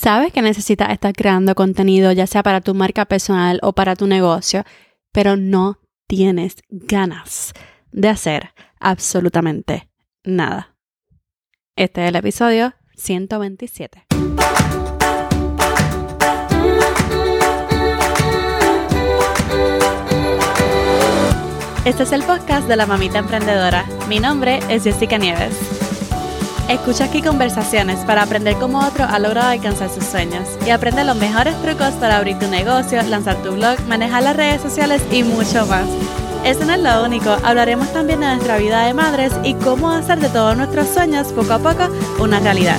Sabes que necesitas estar creando contenido, ya sea para tu marca personal o para tu negocio, pero no tienes ganas de hacer absolutamente nada. Este es el episodio 127. Este es el podcast de la mamita emprendedora. Mi nombre es Jessica Nieves. Escucha aquí conversaciones para aprender cómo otro ha logrado alcanzar sus sueños y aprende los mejores trucos para abrir tu negocio, lanzar tu blog, manejar las redes sociales y mucho más. Eso no es lo único, hablaremos también de nuestra vida de madres y cómo hacer de todos nuestros sueños poco a poco una realidad.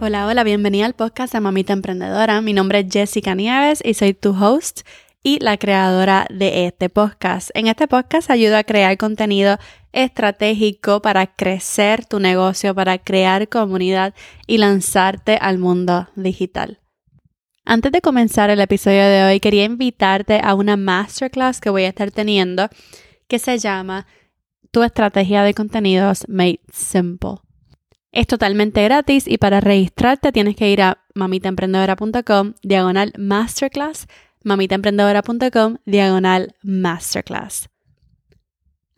Hola, hola, bienvenida al podcast de Mamita Emprendedora. Mi nombre es Jessica Nieves y soy tu host y la creadora de este podcast. En este podcast ayudo a crear contenido estratégico para crecer tu negocio, para crear comunidad y lanzarte al mundo digital. Antes de comenzar el episodio de hoy, quería invitarte a una masterclass que voy a estar teniendo que se llama Tu estrategia de contenidos made simple. Es totalmente gratis y para registrarte tienes que ir a mamitaemprendedora.com diagonal masterclass mamitaemprendedora.com diagonal masterclass.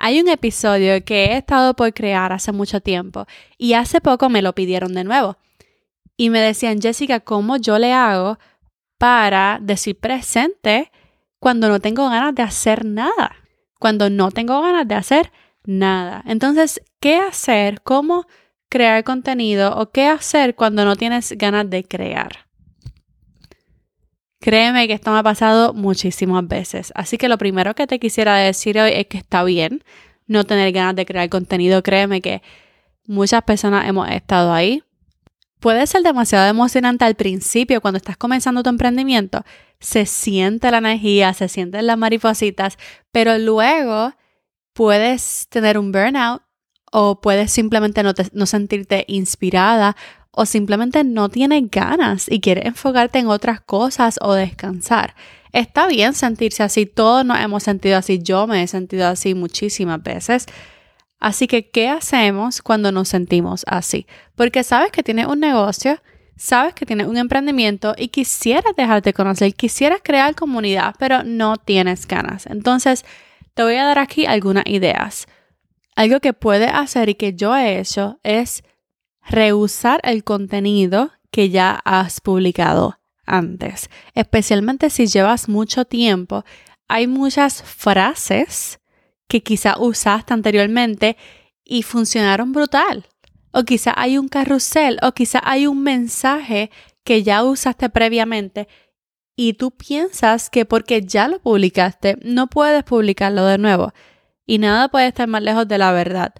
Hay un episodio que he estado por crear hace mucho tiempo y hace poco me lo pidieron de nuevo. Y me decían, Jessica, ¿cómo yo le hago para decir presente cuando no tengo ganas de hacer nada? Cuando no tengo ganas de hacer nada. Entonces, ¿qué hacer? ¿Cómo crear contenido? ¿O qué hacer cuando no tienes ganas de crear? Créeme que esto me ha pasado muchísimas veces. Así que lo primero que te quisiera decir hoy es que está bien no tener ganas de crear contenido. Créeme que muchas personas hemos estado ahí. Puede ser demasiado emocionante al principio cuando estás comenzando tu emprendimiento. Se siente la energía, se sienten las maripositas, pero luego puedes tener un burnout o puedes simplemente no, no sentirte inspirada o simplemente no tienes ganas y quieres enfocarte en otras cosas o descansar. Está bien sentirse así, todos nos hemos sentido así, yo me he sentido así muchísimas veces. Así que, ¿qué hacemos cuando nos sentimos así? Porque sabes que tienes un negocio, sabes que tienes un emprendimiento y quisieras dejarte conocer, quisieras crear comunidad, pero no tienes ganas. Entonces, te voy a dar aquí algunas ideas. Algo que puedes hacer y que yo he hecho es rehusar el contenido que ya has publicado antes. Especialmente si llevas mucho tiempo, hay muchas frases que quizá usaste anteriormente y funcionaron brutal. O quizá hay un carrusel o quizá hay un mensaje que ya usaste previamente y tú piensas que porque ya lo publicaste no puedes publicarlo de nuevo. Y nada puede estar más lejos de la verdad.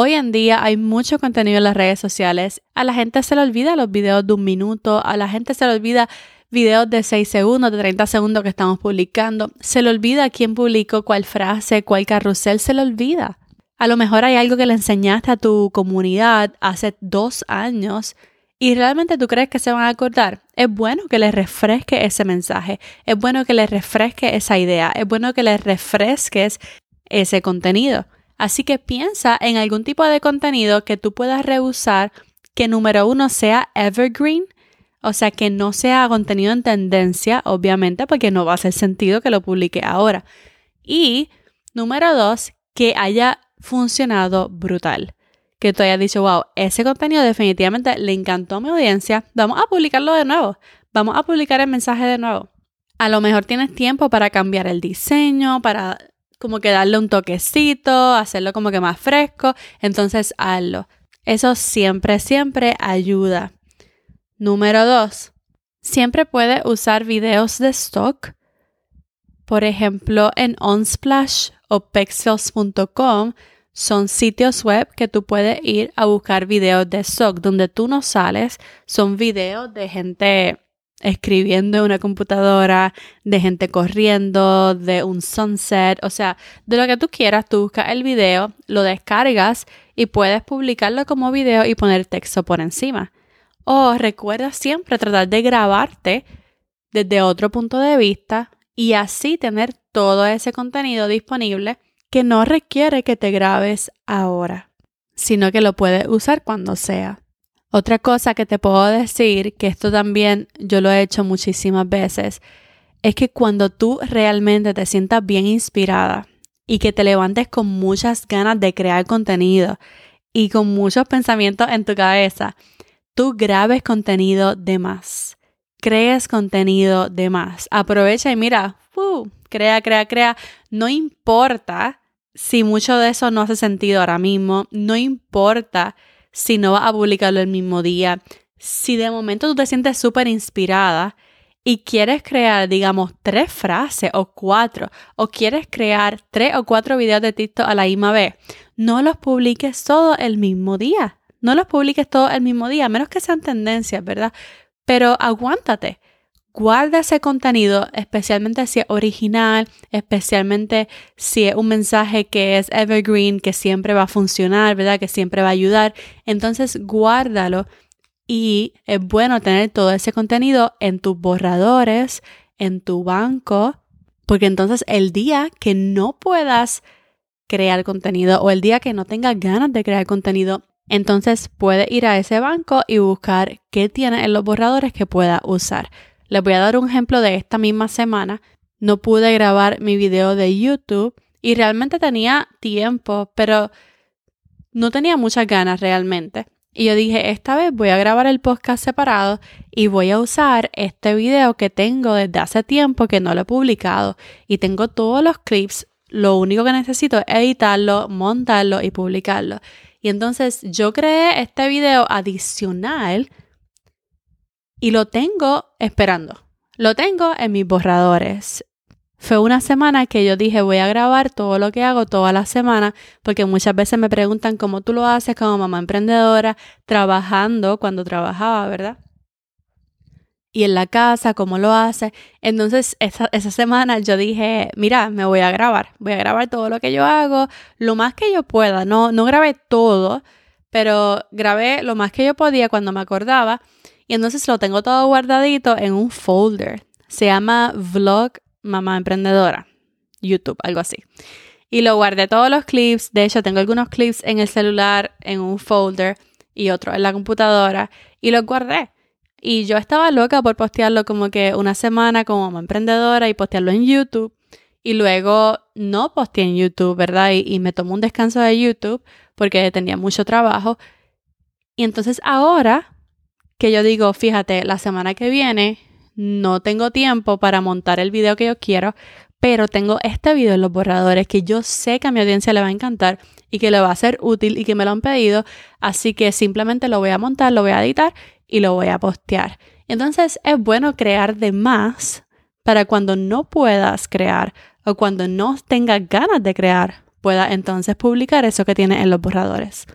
Hoy en día hay mucho contenido en las redes sociales. A la gente se le olvida los videos de un minuto, a la gente se le olvida videos de 6 segundos, de 30 segundos que estamos publicando. Se le olvida quién publicó cuál frase, cuál carrusel, se le olvida. A lo mejor hay algo que le enseñaste a tu comunidad hace dos años y realmente tú crees que se van a acordar. Es bueno que les refresque ese mensaje, es bueno que les refresque esa idea, es bueno que les refresques ese contenido. Así que piensa en algún tipo de contenido que tú puedas reusar que número uno sea evergreen, o sea, que no sea contenido en tendencia, obviamente, porque no va a hacer sentido que lo publique ahora. Y número dos, que haya funcionado brutal. Que tú hayas dicho, wow, ese contenido definitivamente le encantó a mi audiencia, vamos a publicarlo de nuevo, vamos a publicar el mensaje de nuevo. A lo mejor tienes tiempo para cambiar el diseño, para como que darle un toquecito, hacerlo como que más fresco, entonces hazlo. Eso siempre, siempre ayuda. Número dos, siempre puedes usar videos de stock. Por ejemplo, en Unsplash o pexels.com son sitios web que tú puedes ir a buscar videos de stock donde tú no sales. Son videos de gente escribiendo en una computadora, de gente corriendo, de un sunset, o sea, de lo que tú quieras, tú buscas el video, lo descargas y puedes publicarlo como video y poner texto por encima. O recuerda siempre tratar de grabarte desde otro punto de vista y así tener todo ese contenido disponible que no requiere que te grabes ahora, sino que lo puedes usar cuando sea. Otra cosa que te puedo decir, que esto también yo lo he hecho muchísimas veces, es que cuando tú realmente te sientas bien inspirada y que te levantes con muchas ganas de crear contenido y con muchos pensamientos en tu cabeza, tú grabes contenido de más, crees contenido de más. Aprovecha y mira, crea, crea, crea. No importa si mucho de eso no hace sentido ahora mismo, no importa si no vas a publicarlo el mismo día, si de momento tú te sientes súper inspirada y quieres crear, digamos, tres frases o cuatro, o quieres crear tres o cuatro videos de TikTok a la misma vez, no los publiques todo el mismo día. No los publiques todo el mismo día, a menos que sean tendencias, ¿verdad? Pero aguántate guarda ese contenido, especialmente si es original, especialmente si es un mensaje que es evergreen, que siempre va a funcionar, ¿verdad? Que siempre va a ayudar. Entonces, guárdalo y es bueno tener todo ese contenido en tus borradores, en tu banco, porque entonces el día que no puedas crear contenido o el día que no tengas ganas de crear contenido, entonces puedes ir a ese banco y buscar qué tiene en los borradores que pueda usar. Les voy a dar un ejemplo de esta misma semana. No pude grabar mi video de YouTube y realmente tenía tiempo, pero no tenía muchas ganas realmente. Y yo dije, esta vez voy a grabar el podcast separado y voy a usar este video que tengo desde hace tiempo que no lo he publicado. Y tengo todos los clips. Lo único que necesito es editarlo, montarlo y publicarlo. Y entonces yo creé este video adicional y lo tengo esperando. Lo tengo en mis borradores. Fue una semana que yo dije voy a grabar todo lo que hago toda la semana porque muchas veces me preguntan cómo tú lo haces como mamá emprendedora, trabajando cuando trabajaba, ¿verdad? Y en la casa, cómo lo hace. Entonces, esa, esa semana yo dije, mira, me voy a grabar. Voy a grabar todo lo que yo hago, lo más que yo pueda. No, no grabé todo, pero grabé lo más que yo podía cuando me acordaba. Y entonces lo tengo todo guardadito en un folder. Se llama Vlog Mamá Emprendedora. YouTube, algo así. Y lo guardé todos los clips. De hecho, tengo algunos clips en el celular, en un folder y otro en la computadora. Y los guardé. Y yo estaba loca por postearlo como que una semana como mamá emprendedora y postearlo en YouTube. Y luego no posteé en YouTube, ¿verdad? Y, y me tomé un descanso de YouTube porque tenía mucho trabajo. Y entonces ahora que yo digo, fíjate, la semana que viene no tengo tiempo para montar el video que yo quiero, pero tengo este video en los borradores que yo sé que a mi audiencia le va a encantar y que le va a ser útil y que me lo han pedido, así que simplemente lo voy a montar, lo voy a editar y lo voy a postear. Entonces es bueno crear de más para cuando no puedas crear o cuando no tengas ganas de crear, pueda entonces publicar eso que tienes en los borradores.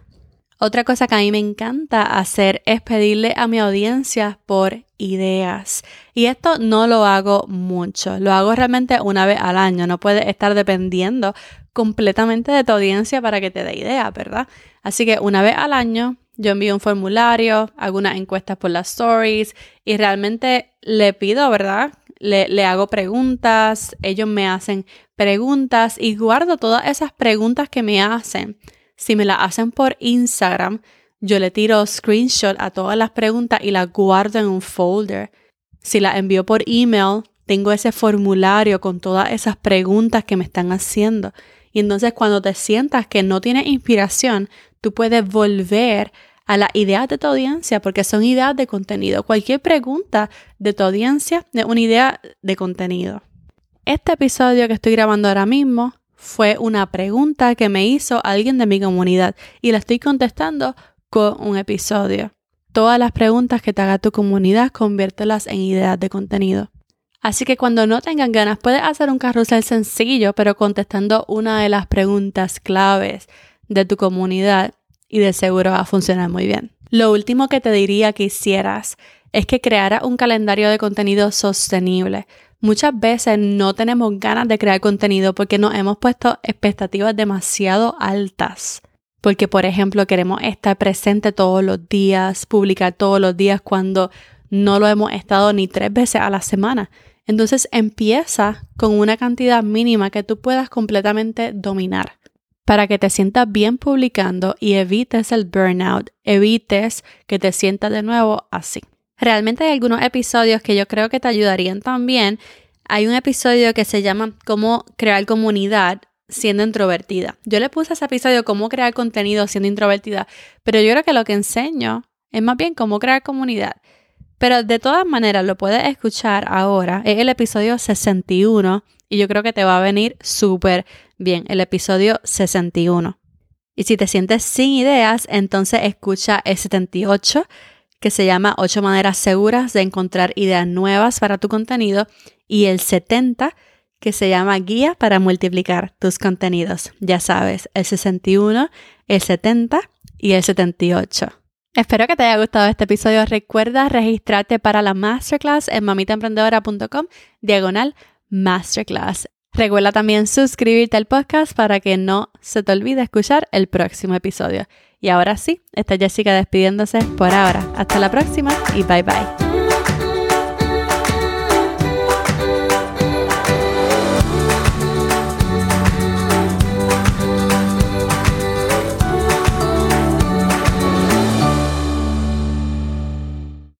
Otra cosa que a mí me encanta hacer es pedirle a mi audiencia por ideas. Y esto no lo hago mucho, lo hago realmente una vez al año. No puedes estar dependiendo completamente de tu audiencia para que te dé ideas, ¿verdad? Así que una vez al año yo envío un formulario, algunas encuestas por las stories y realmente le pido, ¿verdad? Le, le, hago preguntas, ellos me hacen preguntas y guardo todas esas preguntas que me hacen si me la hacen por Instagram, yo le tiro screenshot a todas las preguntas y las guardo en un folder. Si la envío por email, tengo ese formulario con todas esas preguntas que me están haciendo. Y entonces cuando te sientas que no tienes inspiración, tú puedes volver a las ideas de tu audiencia porque son ideas de contenido. Cualquier pregunta de tu audiencia es una idea de contenido. Este episodio que estoy grabando ahora mismo fue una pregunta que me hizo alguien de mi comunidad y la estoy contestando con un episodio. Todas las preguntas que te haga tu comunidad, conviértelas en ideas de contenido. Así que cuando no tengan ganas, puedes hacer un carrusel sencillo, pero contestando una de las preguntas claves de tu comunidad y de seguro va a funcionar muy bien. Lo último que te diría que hicieras es que crearas un calendario de contenido sostenible. Muchas veces no tenemos ganas de crear contenido porque nos hemos puesto expectativas demasiado altas. Porque, por ejemplo, queremos estar presente todos los días, publicar todos los días cuando no lo hemos estado ni tres veces a la semana. Entonces empieza con una cantidad mínima que tú puedas completamente dominar. para que te sientas bien publicando y evites el burnout, evites que te sientas de nuevo así. Realmente hay algunos episodios que yo creo que te ayudarían también. Hay un episodio que se llama Cómo crear comunidad siendo introvertida. Yo le puse a ese episodio cómo crear contenido siendo introvertida, pero yo creo que lo que enseño es más bien cómo crear comunidad. Pero de todas maneras lo puedes escuchar ahora. Es el episodio 61 y yo creo que te va a venir súper bien. El episodio 61. Y si te sientes sin ideas, entonces escucha el 78 que se llama 8 maneras seguras de encontrar ideas nuevas para tu contenido y el 70 que se llama Guía para multiplicar tus contenidos. Ya sabes, el 61, el 70 y el 78. Espero que te haya gustado este episodio. Recuerda registrarte para la masterclass en mamitaemprendedora.com diagonal masterclass. Recuerda también suscribirte al podcast para que no se te olvide escuchar el próximo episodio. Y ahora sí, está Jessica despidiéndose por ahora. Hasta la próxima y bye bye.